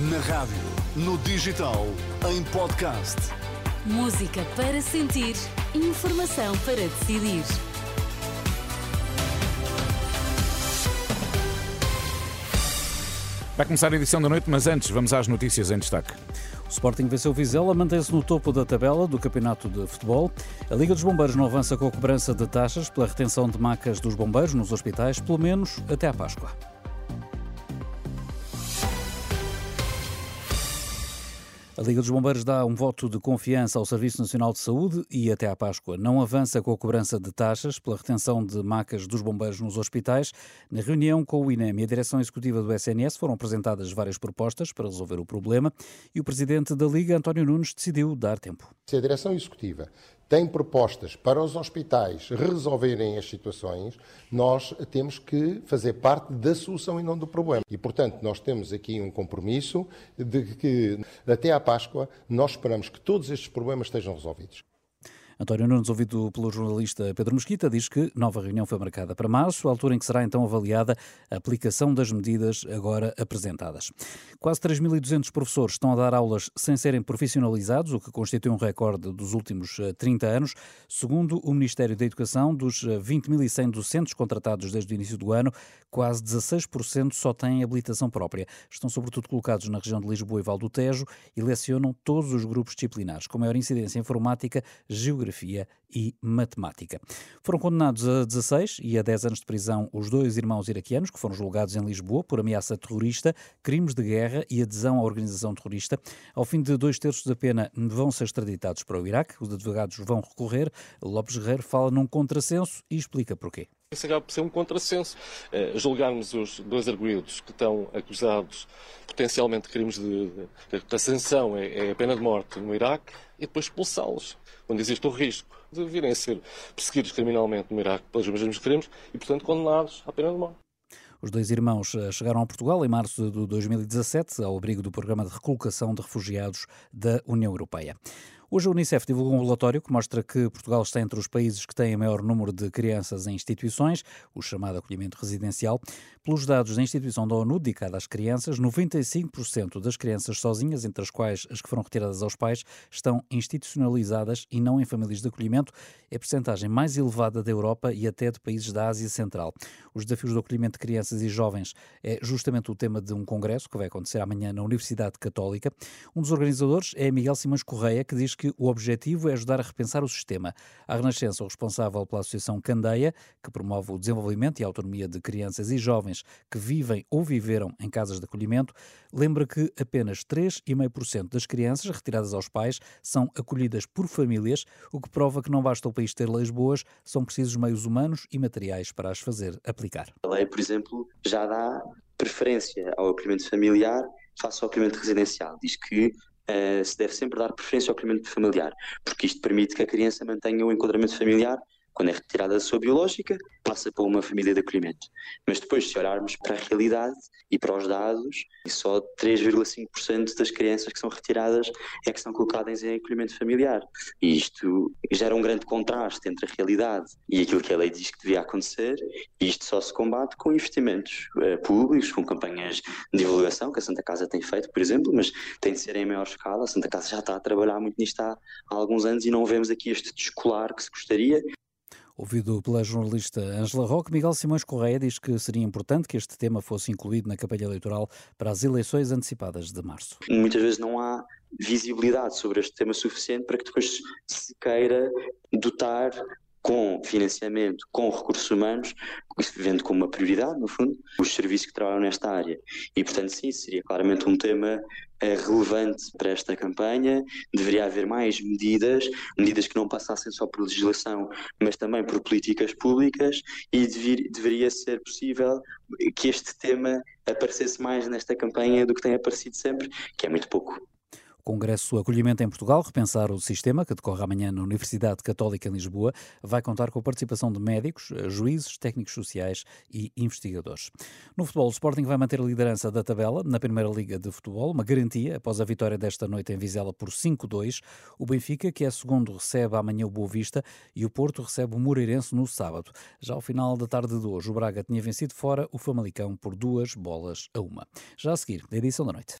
Na rádio, no digital, em podcast. Música para sentir, informação para decidir. Vai começar a edição da noite, mas antes vamos às notícias em destaque. O Sporting venceu o Vizela, mantém-se no topo da tabela do Campeonato de Futebol. A Liga dos Bombeiros não avança com a cobrança de taxas pela retenção de macas dos bombeiros nos hospitais, pelo menos até à Páscoa. A Liga dos Bombeiros dá um voto de confiança ao Serviço Nacional de Saúde e até à Páscoa não avança com a cobrança de taxas pela retenção de macas dos bombeiros nos hospitais. Na reunião com o INEM e a direção executiva do SNS foram apresentadas várias propostas para resolver o problema e o presidente da Liga, António Nunes, decidiu dar tempo. Se a direção executiva tem propostas para os hospitais resolverem as situações, nós temos que fazer parte da solução e não do problema. E, portanto, nós temos aqui um compromisso de que até à Páscoa nós esperamos que todos estes problemas estejam resolvidos. António Nunes, ouvido pelo jornalista Pedro Mesquita, diz que nova reunião foi marcada para março, altura em que será então avaliada a aplicação das medidas agora apresentadas. Quase 3.200 professores estão a dar aulas sem serem profissionalizados, o que constitui um recorde dos últimos 30 eh, anos. Segundo o Ministério da Educação, dos 20.100 eh, docentes contratados desde o início do ano, quase 16% só têm habilitação própria. Estão sobretudo colocados na região de Lisboa e Val do Tejo e lecionam todos os grupos disciplinares, com maior incidência informática, geografia Geografia e Matemática. Foram condenados a 16 e a 10 anos de prisão os dois irmãos iraquianos que foram julgados em Lisboa por ameaça terrorista, crimes de guerra e adesão à organização terrorista. Ao fim de dois terços da pena, vão ser extraditados para o Iraque. Os advogados vão recorrer. Lopes Guerreiro fala num contrassenso e explica porquê. Isso acaba por ser um contrassenso. Uh, julgarmos os dois arguídos que estão acusados potencialmente de crimes de, de, de, a sanção é, é a pena de morte no Iraque e depois expulsá-los, onde existe o risco de virem a ser perseguidos criminalmente no Iraque pelos mesmos crimes e, portanto, condenados à pena de morte. Os dois irmãos eh, chegaram a Portugal em março de 2017, ao abrigo do Programa de Recolocação de Refugiados da União Europeia. Hoje a Unicef divulgou um relatório que mostra que Portugal está entre os países que têm maior número de crianças em instituições, o chamado acolhimento residencial. Pelos dados da instituição da ONU dedicada às crianças, 95% das crianças sozinhas, entre as quais as que foram retiradas aos pais, estão institucionalizadas e não em famílias de acolhimento. É a percentagem mais elevada da Europa e até de países da Ásia Central. Os desafios do acolhimento de crianças e jovens é justamente o tema de um congresso que vai acontecer amanhã na Universidade Católica. Um dos organizadores é Miguel Simões Correia, que diz que o objetivo é ajudar a repensar o sistema. A Renascença, o responsável pela Associação Candeia, que promove o desenvolvimento e a autonomia de crianças e jovens que vivem ou viveram em casas de acolhimento, lembra que apenas 3,5% das crianças retiradas aos pais são acolhidas por famílias, o que prova que não basta o país ter leis boas, são precisos meios humanos e materiais para as fazer aplicar. A lei, por exemplo, já dá preferência ao acolhimento familiar face ao acolhimento residencial. Diz que uh, se deve sempre dar preferência ao acolhimento familiar, porque isto permite que a criança mantenha o enquadramento familiar quando é retirada da sua biológica, passa para uma família de acolhimento. Mas depois, se olharmos para a realidade e para os dados, só 3,5% das crianças que são retiradas é que são colocadas em acolhimento familiar. E isto gera um grande contraste entre a realidade e aquilo que a lei diz que devia acontecer, e isto só se combate com investimentos uh, públicos, com campanhas de divulgação, que a Santa Casa tem feito, por exemplo, mas tem de ser em maior escala. A Santa Casa já está a trabalhar muito nisto há alguns anos e não vemos aqui este descolar que se gostaria. Ouvido pela jornalista Angela Roque, Miguel Simões Correia diz que seria importante que este tema fosse incluído na campanha eleitoral para as eleições antecipadas de março. Muitas vezes não há visibilidade sobre este tema suficiente para que depois se queira dotar com financiamento, com recursos humanos, vendo como uma prioridade, no fundo, os serviços que trabalham nesta área. E, portanto, sim, seria claramente um tema eh, relevante para esta campanha. Deveria haver mais medidas, medidas que não passassem só por legislação, mas também por políticas públicas, e deveria ser possível que este tema aparecesse mais nesta campanha do que tem aparecido sempre, que é muito pouco. Congresso Acolhimento em Portugal, repensar o sistema, que decorre amanhã na Universidade Católica em Lisboa, vai contar com a participação de médicos, juízes, técnicos sociais e investigadores. No futebol, o Sporting vai manter a liderança da tabela na Primeira Liga de Futebol, uma garantia após a vitória desta noite em Vizela por 5-2. O Benfica, que é segundo, recebe amanhã o Boa Vista e o Porto recebe o Moreirense no sábado. Já ao final da tarde de hoje, o Braga tinha vencido fora o Famalicão por duas bolas a uma. Já a seguir, da edição da noite.